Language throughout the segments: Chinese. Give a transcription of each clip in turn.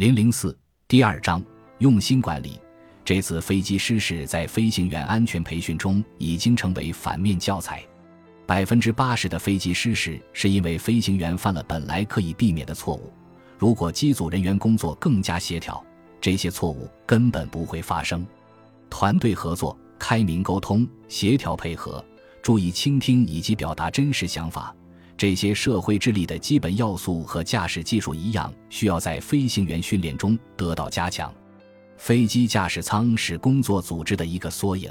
零零四第二章用心管理。这次飞机失事在飞行员安全培训中已经成为反面教材。百分之八十的飞机失事是因为飞行员犯了本来可以避免的错误。如果机组人员工作更加协调，这些错误根本不会发生。团队合作、开明沟通、协调配合、注意倾听以及表达真实想法。这些社会智力的基本要素和驾驶技术一样，需要在飞行员训练中得到加强。飞机驾驶舱是工作组织的一个缩影。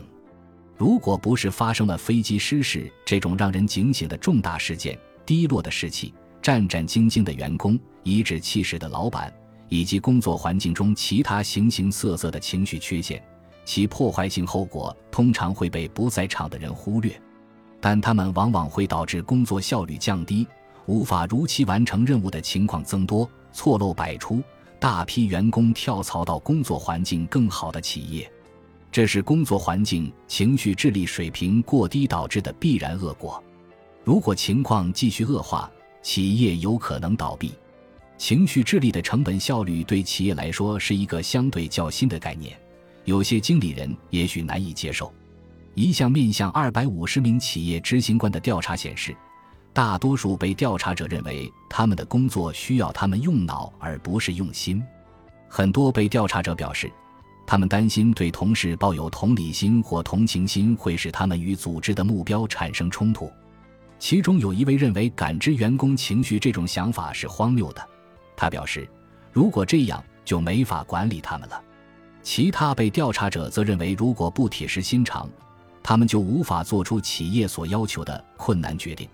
如果不是发生了飞机失事这种让人警醒的重大事件，低落的士气、战战兢兢的员工、颐指气使的老板，以及工作环境中其他形形色色的情绪缺陷，其破坏性后果通常会被不在场的人忽略。但他们往往会导致工作效率降低，无法如期完成任务的情况增多，错漏百出，大批员工跳槽到工作环境更好的企业，这是工作环境情绪智力水平过低导致的必然恶果。如果情况继续恶化，企业有可能倒闭。情绪智力的成本效率对企业来说是一个相对较新的概念，有些经理人也许难以接受。一项面向二百五十名企业执行官的调查显示，大多数被调查者认为他们的工作需要他们用脑而不是用心。很多被调查者表示，他们担心对同事抱有同理心或同情心会使他们与组织的目标产生冲突。其中有一位认为感知员工情绪这种想法是荒谬的。他表示，如果这样就没法管理他们了。其他被调查者则认为，如果不铁石心肠，他们就无法做出企业所要求的困难决定。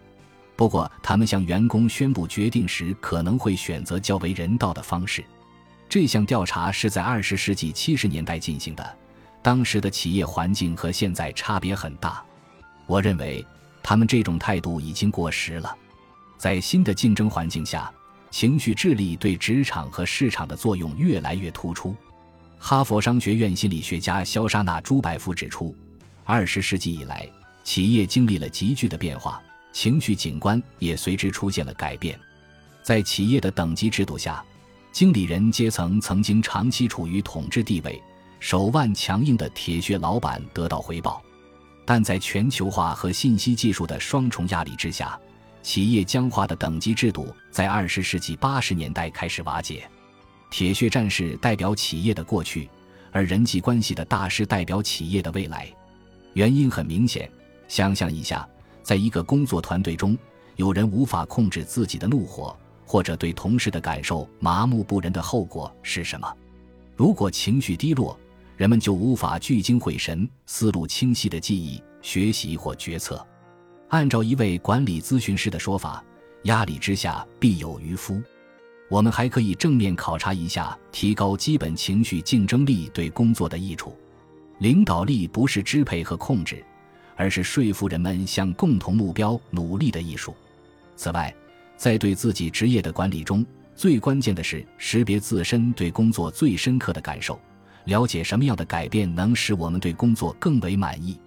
不过，他们向员工宣布决定时，可能会选择较为人道的方式。这项调查是在二十世纪七十年代进行的，当时的企业环境和现在差别很大。我认为，他们这种态度已经过时了。在新的竞争环境下，情绪智力对职场和市场的作用越来越突出。哈佛商学院心理学家肖莎娜·朱百夫指出。二十世纪以来，企业经历了急剧的变化，情绪景观也随之出现了改变。在企业的等级制度下，经理人阶层曾经长期处于统治地位，手腕强硬的铁血老板得到回报。但在全球化和信息技术的双重压力之下，企业僵化的等级制度在二十世纪八十年代开始瓦解。铁血战士代表企业的过去，而人际关系的大师代表企业的未来。原因很明显，想象一下，在一个工作团队中，有人无法控制自己的怒火，或者对同事的感受麻木不仁的后果是什么？如果情绪低落，人们就无法聚精会神、思路清晰的记忆、学习或决策。按照一位管理咨询师的说法，压力之下必有渔夫。我们还可以正面考察一下提高基本情绪竞争力对工作的益处。领导力不是支配和控制，而是说服人们向共同目标努力的艺术。此外，在对自己职业的管理中，最关键的是识别自身对工作最深刻的感受，了解什么样的改变能使我们对工作更为满意。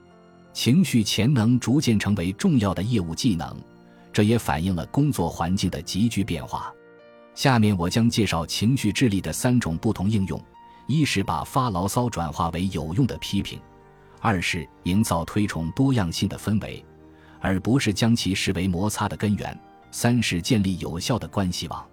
情绪潜能逐渐成为重要的业务技能，这也反映了工作环境的急剧变化。下面我将介绍情绪智力的三种不同应用。一是把发牢骚转化为有用的批评，二是营造推崇多样性的氛围，而不是将其视为摩擦的根源，三是建立有效的关系网。